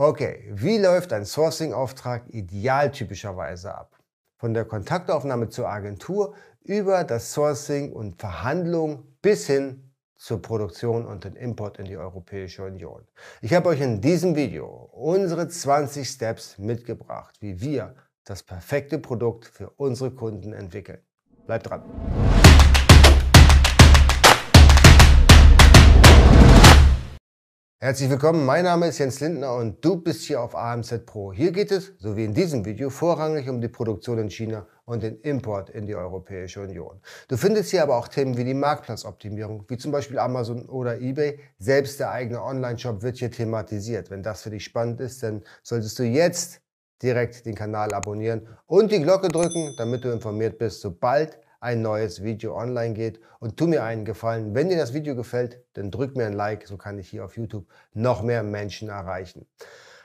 Okay, wie läuft ein Sourcing-Auftrag idealtypischerweise ab? Von der Kontaktaufnahme zur Agentur über das Sourcing und Verhandlung bis hin zur Produktion und den Import in die Europäische Union. Ich habe euch in diesem Video unsere 20 Steps mitgebracht, wie wir das perfekte Produkt für unsere Kunden entwickeln. Bleibt dran! Herzlich willkommen, mein Name ist Jens Lindner und du bist hier auf AMZ Pro. Hier geht es, so wie in diesem Video, vorrangig um die Produktion in China und den Import in die Europäische Union. Du findest hier aber auch Themen wie die Marktplatzoptimierung, wie zum Beispiel Amazon oder eBay. Selbst der eigene Online-Shop wird hier thematisiert. Wenn das für dich spannend ist, dann solltest du jetzt direkt den Kanal abonnieren und die Glocke drücken, damit du informiert bist, sobald ein neues Video online geht. Und tu mir einen Gefallen, wenn dir das Video gefällt, dann drück mir ein Like, so kann ich hier auf YouTube noch mehr Menschen erreichen.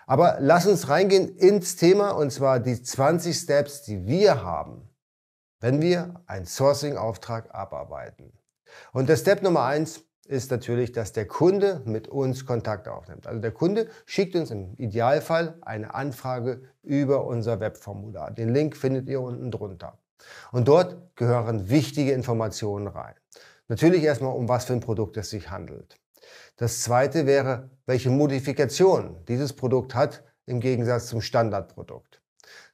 Aber lass uns reingehen ins Thema und zwar die 20 Steps, die wir haben, wenn wir einen Sourcing-Auftrag abarbeiten. Und der Step Nummer eins ist natürlich, dass der Kunde mit uns Kontakt aufnimmt. Also der Kunde schickt uns im Idealfall eine Anfrage über unser Webformular. Den Link findet ihr unten drunter. Und dort gehören wichtige Informationen rein. Natürlich erstmal, um was für ein Produkt es sich handelt. Das zweite wäre, welche Modifikation dieses Produkt hat im Gegensatz zum Standardprodukt.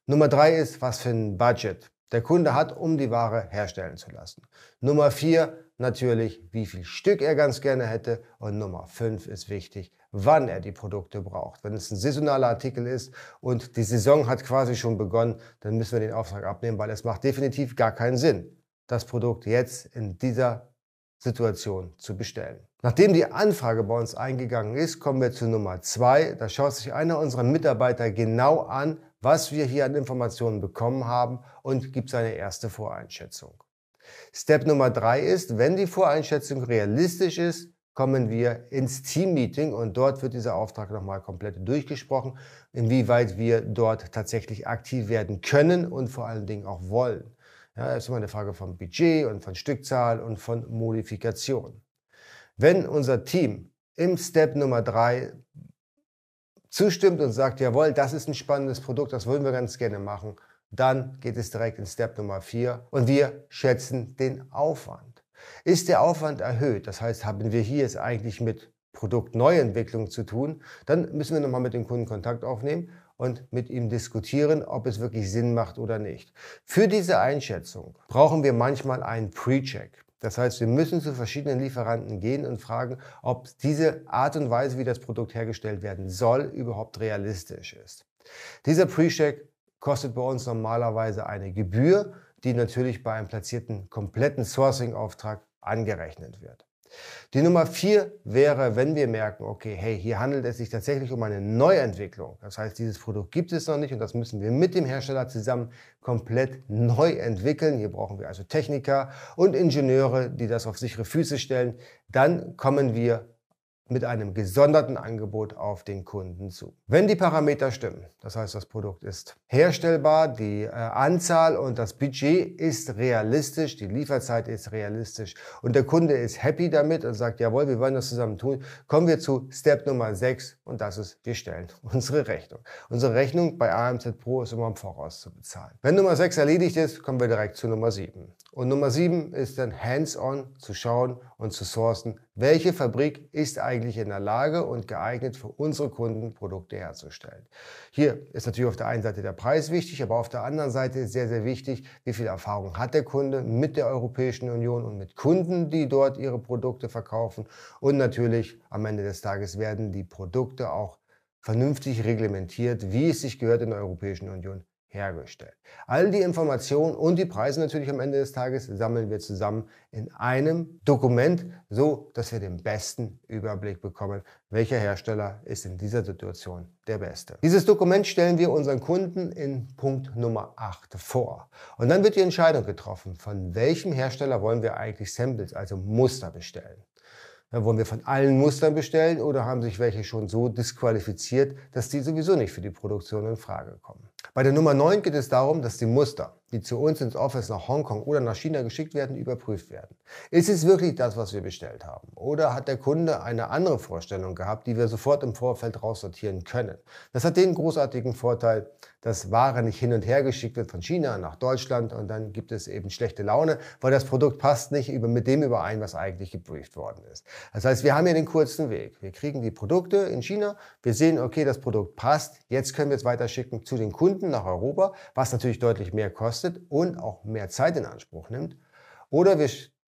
Nummer drei ist, was für ein Budget der Kunde hat, um die Ware herstellen zu lassen. Nummer vier natürlich, wie viel Stück er ganz gerne hätte. Und Nummer fünf ist wichtig, wann er die Produkte braucht. Wenn es ein saisonaler Artikel ist und die Saison hat quasi schon begonnen, dann müssen wir den Auftrag abnehmen, weil es macht definitiv gar keinen Sinn, das Produkt jetzt in dieser Situation zu bestellen. Nachdem die Anfrage bei uns eingegangen ist, kommen wir zu Nummer zwei. Da schaut sich einer unserer Mitarbeiter genau an, was wir hier an Informationen bekommen haben und gibt seine erste Voreinschätzung. Step Nummer drei ist, wenn die Voreinschätzung realistisch ist, kommen wir ins Team-Meeting und dort wird dieser Auftrag nochmal komplett durchgesprochen, inwieweit wir dort tatsächlich aktiv werden können und vor allen Dingen auch wollen. Ja, das ist immer eine Frage von Budget und von Stückzahl und von Modifikation. Wenn unser Team im Step Nummer drei zustimmt und sagt, jawohl, das ist ein spannendes Produkt, das wollen wir ganz gerne machen, dann geht es direkt in Step Nummer vier und wir schätzen den Aufwand. Ist der Aufwand erhöht, das heißt, haben wir hier es eigentlich mit Produktneuentwicklung zu tun, dann müssen wir nochmal mit dem Kunden Kontakt aufnehmen und mit ihm diskutieren, ob es wirklich Sinn macht oder nicht. Für diese Einschätzung brauchen wir manchmal einen Pre-Check. Das heißt, wir müssen zu verschiedenen Lieferanten gehen und fragen, ob diese Art und Weise, wie das Produkt hergestellt werden soll, überhaupt realistisch ist. Dieser Pre-Check kostet bei uns normalerweise eine Gebühr die natürlich bei einem platzierten kompletten Sourcing-Auftrag angerechnet wird. Die Nummer vier wäre, wenn wir merken, okay, hey, hier handelt es sich tatsächlich um eine Neuentwicklung. Das heißt, dieses Produkt gibt es noch nicht und das müssen wir mit dem Hersteller zusammen komplett neu entwickeln. Hier brauchen wir also Techniker und Ingenieure, die das auf sichere Füße stellen. Dann kommen wir mit einem gesonderten Angebot auf den Kunden zu. Wenn die Parameter stimmen, das heißt, das Produkt ist herstellbar, die äh, Anzahl und das Budget ist realistisch, die Lieferzeit ist realistisch und der Kunde ist happy damit und sagt, jawohl, wir wollen das zusammen tun, kommen wir zu Step Nummer 6 und das ist, wir stellen unsere Rechnung. Unsere Rechnung bei AMZ Pro ist immer im Voraus zu bezahlen. Wenn Nummer 6 erledigt ist, kommen wir direkt zu Nummer 7. Und Nummer 7 ist dann hands-on zu schauen und zu sourcen, welche Fabrik ist eigentlich in der Lage und geeignet für unsere Kunden Produkte herzustellen. Hier ist natürlich auf der einen Seite der Preis wichtig, aber auf der anderen Seite ist sehr, sehr wichtig, wie viel Erfahrung hat der Kunde mit der Europäischen Union und mit Kunden, die dort ihre Produkte verkaufen. Und natürlich am Ende des Tages werden die Produkte auch vernünftig reglementiert, wie es sich gehört in der Europäischen Union hergestellt. All die Informationen und die Preise natürlich am Ende des Tages sammeln wir zusammen in einem Dokument, so dass wir den besten Überblick bekommen, welcher Hersteller ist in dieser Situation der beste. Dieses Dokument stellen wir unseren Kunden in Punkt Nummer 8 vor. Und dann wird die Entscheidung getroffen, von welchem Hersteller wollen wir eigentlich Samples, also Muster bestellen. Dann wollen wir von allen Mustern bestellen oder haben sich welche schon so disqualifiziert, dass die sowieso nicht für die Produktion in Frage kommen. Bei der Nummer 9 geht es darum, dass die Muster die zu uns ins Office nach Hongkong oder nach China geschickt werden, überprüft werden. Ist es wirklich das, was wir bestellt haben? Oder hat der Kunde eine andere Vorstellung gehabt, die wir sofort im Vorfeld raussortieren können? Das hat den großartigen Vorteil, dass Ware nicht hin und her geschickt wird von China nach Deutschland und dann gibt es eben schlechte Laune, weil das Produkt passt nicht mit dem überein, was eigentlich gebrieft worden ist. Das heißt, wir haben hier den kurzen Weg. Wir kriegen die Produkte in China, wir sehen, okay, das Produkt passt, jetzt können wir es weiterschicken zu den Kunden nach Europa, was natürlich deutlich mehr kostet und auch mehr Zeit in Anspruch nimmt. Oder wir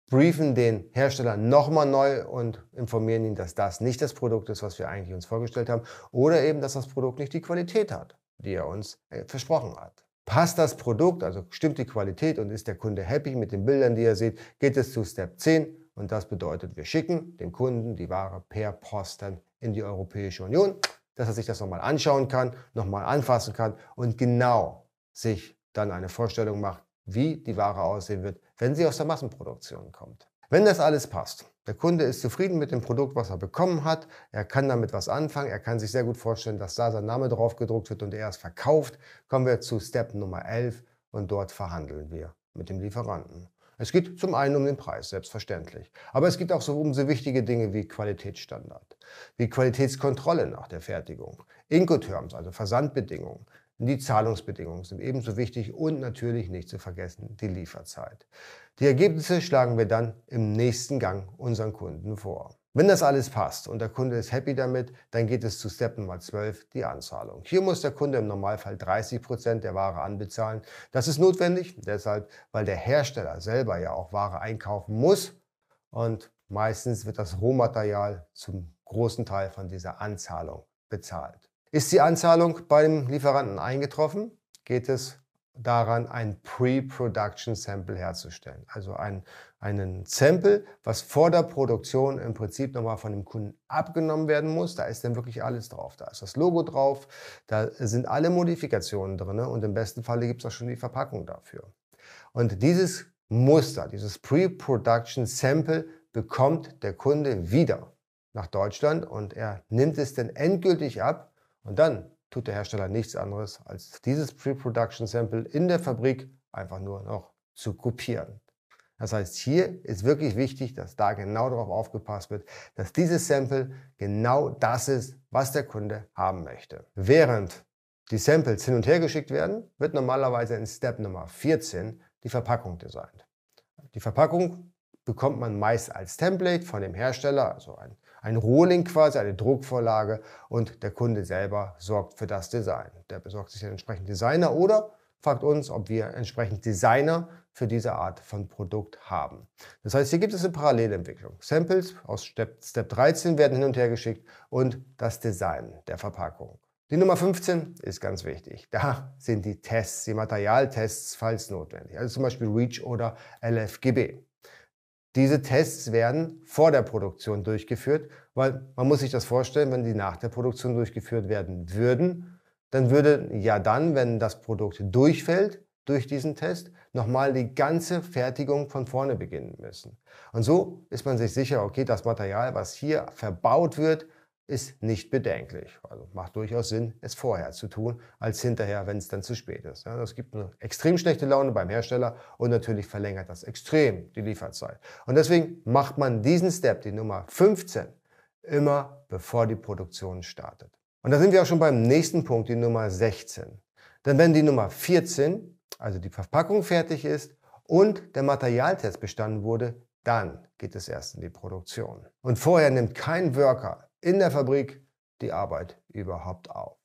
briefen den Hersteller nochmal neu und informieren ihn, dass das nicht das Produkt ist, was wir eigentlich uns vorgestellt haben. Oder eben, dass das Produkt nicht die Qualität hat die er uns äh, versprochen hat. Passt das Produkt, also stimmt die Qualität und ist der Kunde happy mit den Bildern, die er sieht, geht es zu Step 10 und das bedeutet, wir schicken dem Kunden die Ware per Post dann in die Europäische Union, dass er sich das nochmal anschauen kann, nochmal anfassen kann und genau sich dann eine Vorstellung macht, wie die Ware aussehen wird, wenn sie aus der Massenproduktion kommt. Wenn das alles passt, der Kunde ist zufrieden mit dem Produkt, was er bekommen hat, er kann damit was anfangen, er kann sich sehr gut vorstellen, dass da sein Name drauf gedruckt wird und er es verkauft, kommen wir zu Step Nummer 11 und dort verhandeln wir mit dem Lieferanten. Es geht zum einen um den Preis, selbstverständlich. Aber es geht auch so um so wichtige Dinge wie Qualitätsstandard, wie Qualitätskontrolle nach der Fertigung, Incoterms, also Versandbedingungen, die Zahlungsbedingungen sind ebenso wichtig und natürlich nicht zu vergessen die Lieferzeit. Die Ergebnisse schlagen wir dann im nächsten Gang unseren Kunden vor. Wenn das alles passt und der Kunde ist happy damit, dann geht es zu Step Nummer 12, die Anzahlung. Hier muss der Kunde im Normalfall 30 Prozent der Ware anbezahlen. Das ist notwendig, deshalb, weil der Hersteller selber ja auch Ware einkaufen muss und meistens wird das Rohmaterial zum großen Teil von dieser Anzahlung bezahlt. Ist die Anzahlung beim Lieferanten eingetroffen, geht es daran, ein Pre-Production Sample herzustellen. Also ein, einen Sample, was vor der Produktion im Prinzip nochmal von dem Kunden abgenommen werden muss. Da ist dann wirklich alles drauf. Da ist das Logo drauf, da sind alle Modifikationen drin und im besten Falle gibt es auch schon die Verpackung dafür. Und dieses Muster, dieses Pre-Production Sample bekommt der Kunde wieder nach Deutschland und er nimmt es dann endgültig ab und dann tut der Hersteller nichts anderes, als dieses Pre-Production Sample in der Fabrik einfach nur noch zu kopieren. Das heißt, hier ist wirklich wichtig, dass da genau darauf aufgepasst wird, dass dieses Sample genau das ist, was der Kunde haben möchte. Während die Samples hin und her geschickt werden, wird normalerweise in Step Nummer 14 die Verpackung designt. Die Verpackung bekommt man meist als Template von dem Hersteller, also ein ein Rohling quasi, eine Druckvorlage und der Kunde selber sorgt für das Design. Der besorgt sich einen entsprechenden Designer oder fragt uns, ob wir entsprechend Designer für diese Art von Produkt haben. Das heißt, hier gibt es eine Parallelentwicklung. Samples aus Step, Step 13 werden hin und her geschickt und das Design der Verpackung. Die Nummer 15 ist ganz wichtig. Da sind die Tests, die Materialtests, falls notwendig. Also zum Beispiel REACH oder LFGB. Diese Tests werden vor der Produktion durchgeführt, weil man muss sich das vorstellen, wenn die nach der Produktion durchgeführt werden würden, dann würde ja dann, wenn das Produkt durchfällt durch diesen Test, nochmal die ganze Fertigung von vorne beginnen müssen. Und so ist man sich sicher, okay, das Material, was hier verbaut wird, ist nicht bedenklich. Also macht durchaus Sinn, es vorher zu tun, als hinterher, wenn es dann zu spät ist. Ja, das gibt eine extrem schlechte Laune beim Hersteller und natürlich verlängert das extrem die Lieferzeit. Und deswegen macht man diesen Step, die Nummer 15, immer bevor die Produktion startet. Und da sind wir auch schon beim nächsten Punkt, die Nummer 16. Denn wenn die Nummer 14, also die Verpackung fertig ist und der Materialtest bestanden wurde, dann geht es erst in die Produktion. Und vorher nimmt kein Worker in der Fabrik die Arbeit überhaupt auf.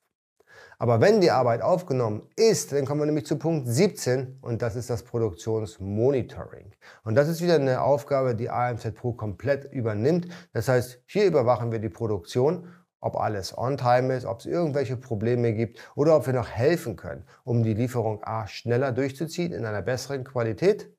Aber wenn die Arbeit aufgenommen ist, dann kommen wir nämlich zu Punkt 17 und das ist das Produktionsmonitoring. Und das ist wieder eine Aufgabe, die AMZ Pro komplett übernimmt. Das heißt, hier überwachen wir die Produktion, ob alles on time ist, ob es irgendwelche Probleme gibt oder ob wir noch helfen können, um die Lieferung A schneller durchzuziehen in einer besseren Qualität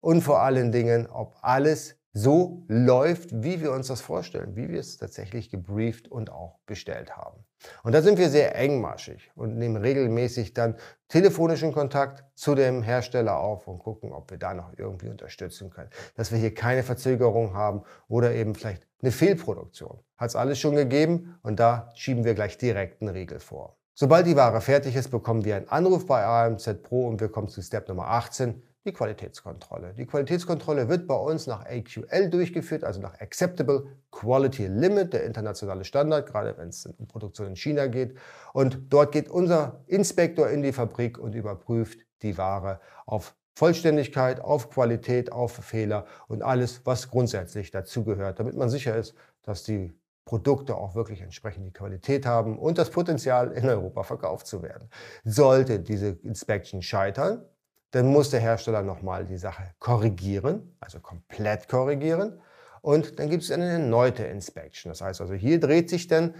und vor allen Dingen, ob alles so läuft, wie wir uns das vorstellen, wie wir es tatsächlich gebrieft und auch bestellt haben. Und da sind wir sehr engmaschig und nehmen regelmäßig dann telefonischen Kontakt zu dem Hersteller auf und gucken, ob wir da noch irgendwie unterstützen können. Dass wir hier keine Verzögerung haben oder eben vielleicht eine Fehlproduktion. Hat es alles schon gegeben und da schieben wir gleich direkt einen Riegel vor. Sobald die Ware fertig ist, bekommen wir einen Anruf bei AMZ Pro und wir kommen zu Step Nummer 18, die Qualitätskontrolle. Die Qualitätskontrolle wird bei uns nach AQL durchgeführt, also nach Acceptable Quality Limit, der internationale Standard, gerade wenn es um Produktion in China geht. Und dort geht unser Inspektor in die Fabrik und überprüft die Ware auf Vollständigkeit, auf Qualität, auf Fehler und alles, was grundsätzlich dazugehört, damit man sicher ist, dass die Produkte auch wirklich entsprechend die Qualität haben und das Potenzial in Europa verkauft zu werden. Sollte diese Inspection scheitern, dann muss der Hersteller nochmal die Sache korrigieren, also komplett korrigieren. Und dann gibt es eine erneute Inspection. Das heißt also, hier dreht sich dann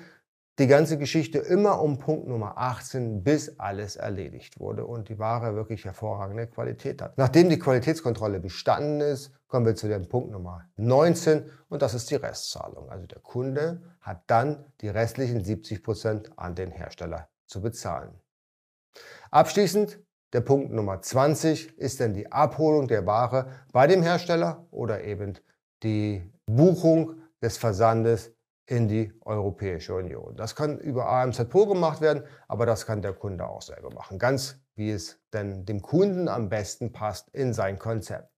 die ganze Geschichte immer um Punkt Nummer 18, bis alles erledigt wurde und die Ware wirklich hervorragende Qualität hat. Nachdem die Qualitätskontrolle bestanden ist, kommen wir zu dem Punkt Nummer 19 und das ist die Restzahlung. Also der Kunde hat dann die restlichen 70 Prozent an den Hersteller zu bezahlen. Abschließend der Punkt Nummer 20 ist dann die Abholung der Ware bei dem Hersteller oder eben die Buchung des Versandes in die Europäische Union. Das kann über AMZ Pro gemacht werden, aber das kann der Kunde auch selber machen. Ganz wie es denn dem Kunden am besten passt in sein Konzept.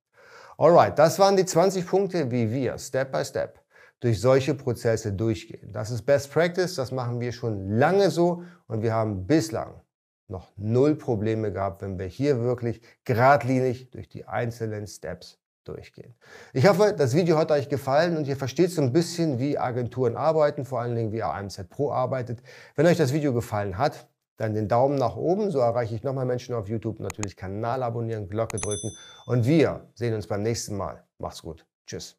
Alright, das waren die 20 Punkte, wie wir Step by Step durch solche Prozesse durchgehen. Das ist Best Practice, das machen wir schon lange so und wir haben bislang noch null Probleme gehabt, wenn wir hier wirklich geradlinig durch die einzelnen Steps durchgehen. Ich hoffe, das Video hat euch gefallen und ihr versteht so ein bisschen, wie Agenturen arbeiten, vor allen Dingen wie AMZ Pro arbeitet. Wenn euch das Video gefallen hat, dann den Daumen nach oben, so erreiche ich nochmal Menschen auf YouTube. Natürlich Kanal abonnieren, Glocke drücken und wir sehen uns beim nächsten Mal. Macht's gut. Tschüss.